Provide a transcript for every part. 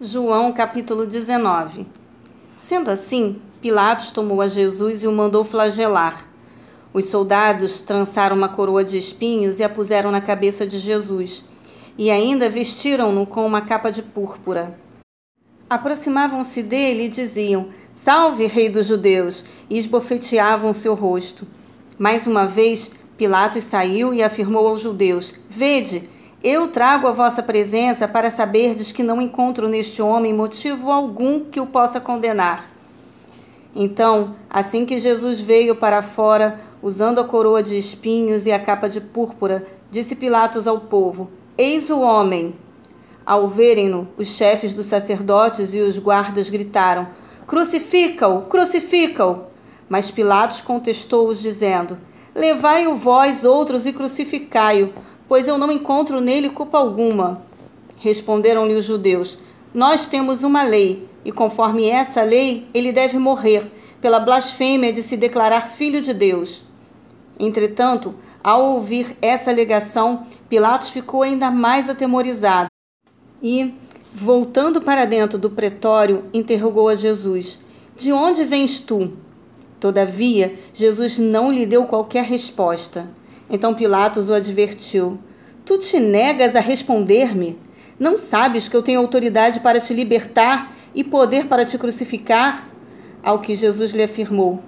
João capítulo 19 Sendo assim, Pilatos tomou a Jesus e o mandou flagelar. Os soldados trançaram uma coroa de espinhos e a puseram na cabeça de Jesus, e ainda vestiram-no com uma capa de púrpura. Aproximavam-se dele e diziam: Salve, Rei dos Judeus! e esbofeteavam seu rosto. Mais uma vez, Pilatos saiu e afirmou aos judeus: Vede, eu trago a vossa presença para saberdes que não encontro neste homem motivo algum que o possa condenar. Então, assim que Jesus veio para fora, usando a coroa de espinhos e a capa de púrpura, disse Pilatos ao povo: Eis o homem. Ao verem-no, os chefes dos sacerdotes e os guardas gritaram: Crucifica-o! Crucifica-o! Mas Pilatos contestou-os, dizendo: Levai-o vós outros e crucificai-o, pois eu não encontro nele culpa alguma. Responderam-lhe os judeus: Nós temos uma lei, e conforme essa lei, ele deve morrer, pela blasfêmia de se declarar filho de Deus. Entretanto, ao ouvir essa alegação, Pilatos ficou ainda mais atemorizado e, voltando para dentro do pretório, interrogou a Jesus: De onde vens tu? Todavia, Jesus não lhe deu qualquer resposta. Então Pilatos o advertiu: Tu te negas a responder-me? Não sabes que eu tenho autoridade para te libertar e poder para te crucificar? Ao que Jesus lhe afirmou: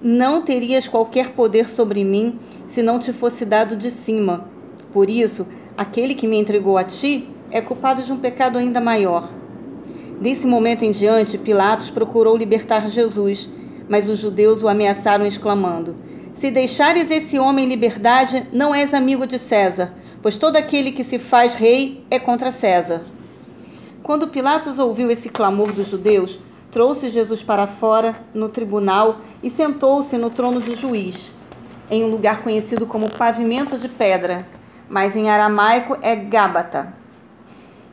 Não terias qualquer poder sobre mim se não te fosse dado de cima. Por isso, aquele que me entregou a ti é culpado de um pecado ainda maior. Desse momento em diante, Pilatos procurou libertar Jesus, mas os judeus o ameaçaram, exclamando: Se deixares esse homem em liberdade, não és amigo de César, pois todo aquele que se faz rei é contra César. Quando Pilatos ouviu esse clamor dos judeus, trouxe Jesus para fora, no tribunal, e sentou-se no trono de juiz, em um lugar conhecido como pavimento de pedra, mas em aramaico é Gábata.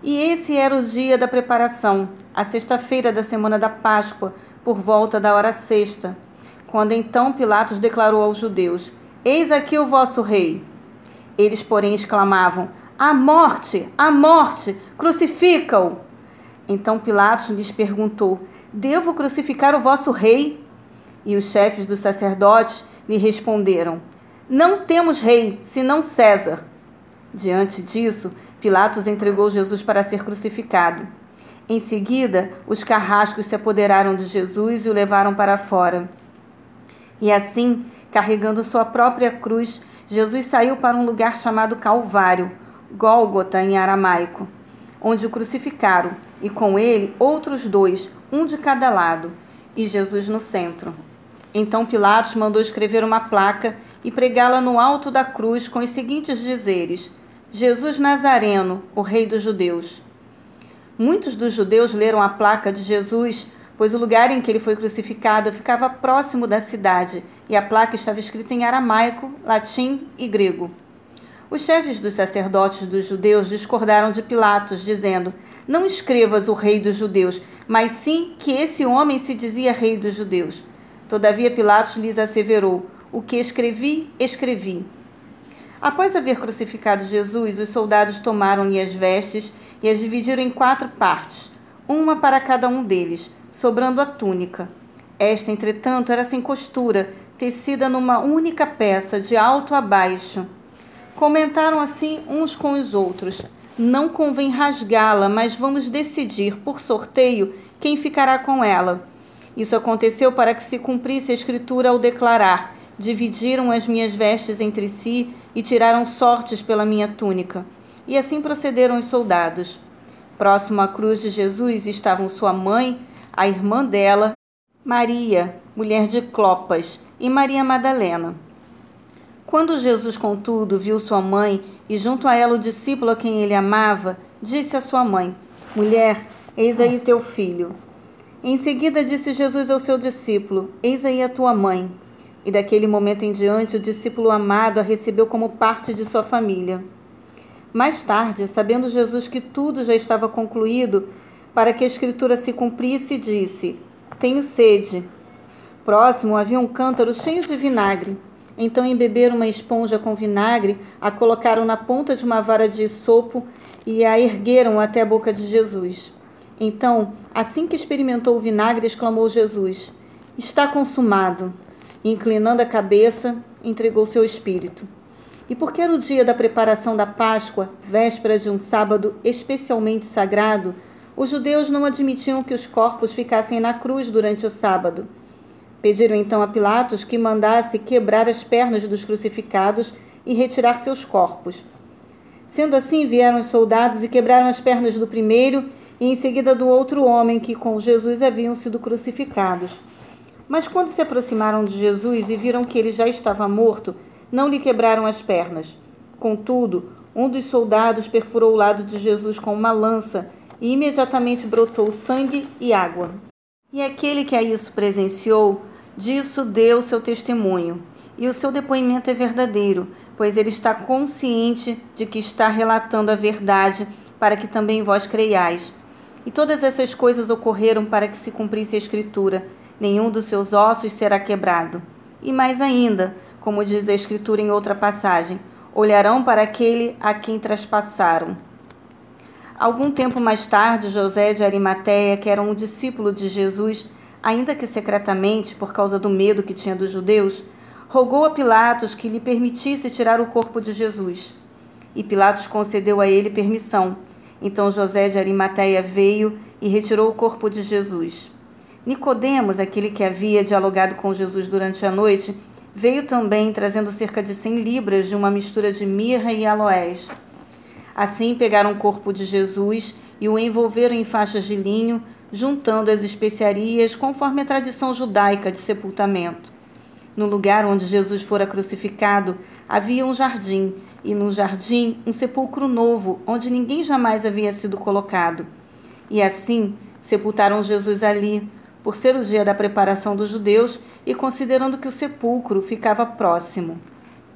E esse era o dia da preparação, a sexta-feira da semana da Páscoa, por volta da hora sexta, quando então Pilatos declarou aos judeus: Eis aqui o vosso rei. Eles, porém, exclamavam: A morte! A morte! Crucifica-o! Então Pilatos lhes perguntou: Devo crucificar o vosso rei? E os chefes dos sacerdotes lhe responderam: Não temos rei, senão César. Diante disso, Pilatos entregou Jesus para ser crucificado. Em seguida, os carrascos se apoderaram de Jesus e o levaram para fora. E assim, carregando sua própria cruz, Jesus saiu para um lugar chamado Calvário, Gólgota em aramaico, onde o crucificaram, e com ele outros dois, um de cada lado, e Jesus no centro. Então Pilatos mandou escrever uma placa e pregá-la no alto da cruz com os seguintes dizeres: Jesus Nazareno, o Rei dos Judeus. Muitos dos judeus leram a placa de Jesus, pois o lugar em que ele foi crucificado ficava próximo da cidade e a placa estava escrita em aramaico, latim e grego. Os chefes dos sacerdotes dos judeus discordaram de Pilatos, dizendo: Não escrevas o Rei dos Judeus, mas sim que esse homem se dizia Rei dos Judeus. Todavia Pilatos lhes asseverou: O que escrevi, escrevi. Após haver crucificado Jesus, os soldados tomaram-lhe as vestes e as dividiram em quatro partes, uma para cada um deles, sobrando a túnica. Esta, entretanto, era sem costura, tecida numa única peça, de alto a baixo. Comentaram assim uns com os outros: Não convém rasgá-la, mas vamos decidir, por sorteio, quem ficará com ela. Isso aconteceu para que se cumprisse a escritura ao declarar: Dividiram as minhas vestes entre si e tiraram sortes pela minha túnica. E assim procederam os soldados. Próximo à cruz de Jesus estavam sua mãe, a irmã dela, Maria, mulher de Clopas, e Maria Madalena. Quando Jesus, contudo, viu sua mãe e junto a ela o discípulo a quem ele amava, disse à sua mãe: Mulher, eis aí teu filho. Em seguida disse Jesus ao seu discípulo: Eis aí a tua mãe. E daquele momento em diante, o discípulo amado a recebeu como parte de sua família. Mais tarde, sabendo Jesus que tudo já estava concluído, para que a escritura se cumprisse, disse: Tenho sede. Próximo havia um cântaro cheio de vinagre. Então embeberam uma esponja com vinagre, a colocaram na ponta de uma vara de sopo e a ergueram até a boca de Jesus. Então, assim que experimentou o vinagre, exclamou Jesus: Está consumado. E, inclinando a cabeça, entregou seu espírito. E porque era o dia da preparação da Páscoa, véspera de um sábado especialmente sagrado, os judeus não admitiam que os corpos ficassem na cruz durante o sábado. Pediram então a Pilatos que mandasse quebrar as pernas dos crucificados e retirar seus corpos. Sendo assim, vieram os soldados e quebraram as pernas do primeiro e em seguida do outro homem que com Jesus haviam sido crucificados. Mas quando se aproximaram de Jesus e viram que ele já estava morto, não lhe quebraram as pernas. Contudo, um dos soldados perfurou o lado de Jesus com uma lança e imediatamente brotou sangue e água. E aquele que a isso presenciou, disso deu seu testemunho. E o seu depoimento é verdadeiro, pois ele está consciente de que está relatando a verdade, para que também vós creiais. E todas essas coisas ocorreram para que se cumprisse a Escritura: nenhum dos seus ossos será quebrado. E mais ainda, como diz a Escritura em outra passagem, olharão para aquele a quem traspassaram. Algum tempo mais tarde, José de Arimateia, que era um discípulo de Jesus, ainda que secretamente, por causa do medo que tinha dos judeus, rogou a Pilatos que lhe permitisse tirar o corpo de Jesus. E Pilatos concedeu a ele permissão. Então José de Arimateia veio e retirou o corpo de Jesus. Nicodemos, aquele que havia dialogado com Jesus durante a noite, veio também trazendo cerca de cem libras de uma mistura de mirra e aloés. Assim pegaram o corpo de Jesus e o envolveram em faixas de linho, juntando as especiarias conforme a tradição judaica de sepultamento. No lugar onde Jesus fora crucificado havia um jardim, e no jardim um sepulcro novo, onde ninguém jamais havia sido colocado. E assim sepultaram Jesus ali, por ser o dia da preparação dos judeus e considerando que o sepulcro ficava próximo.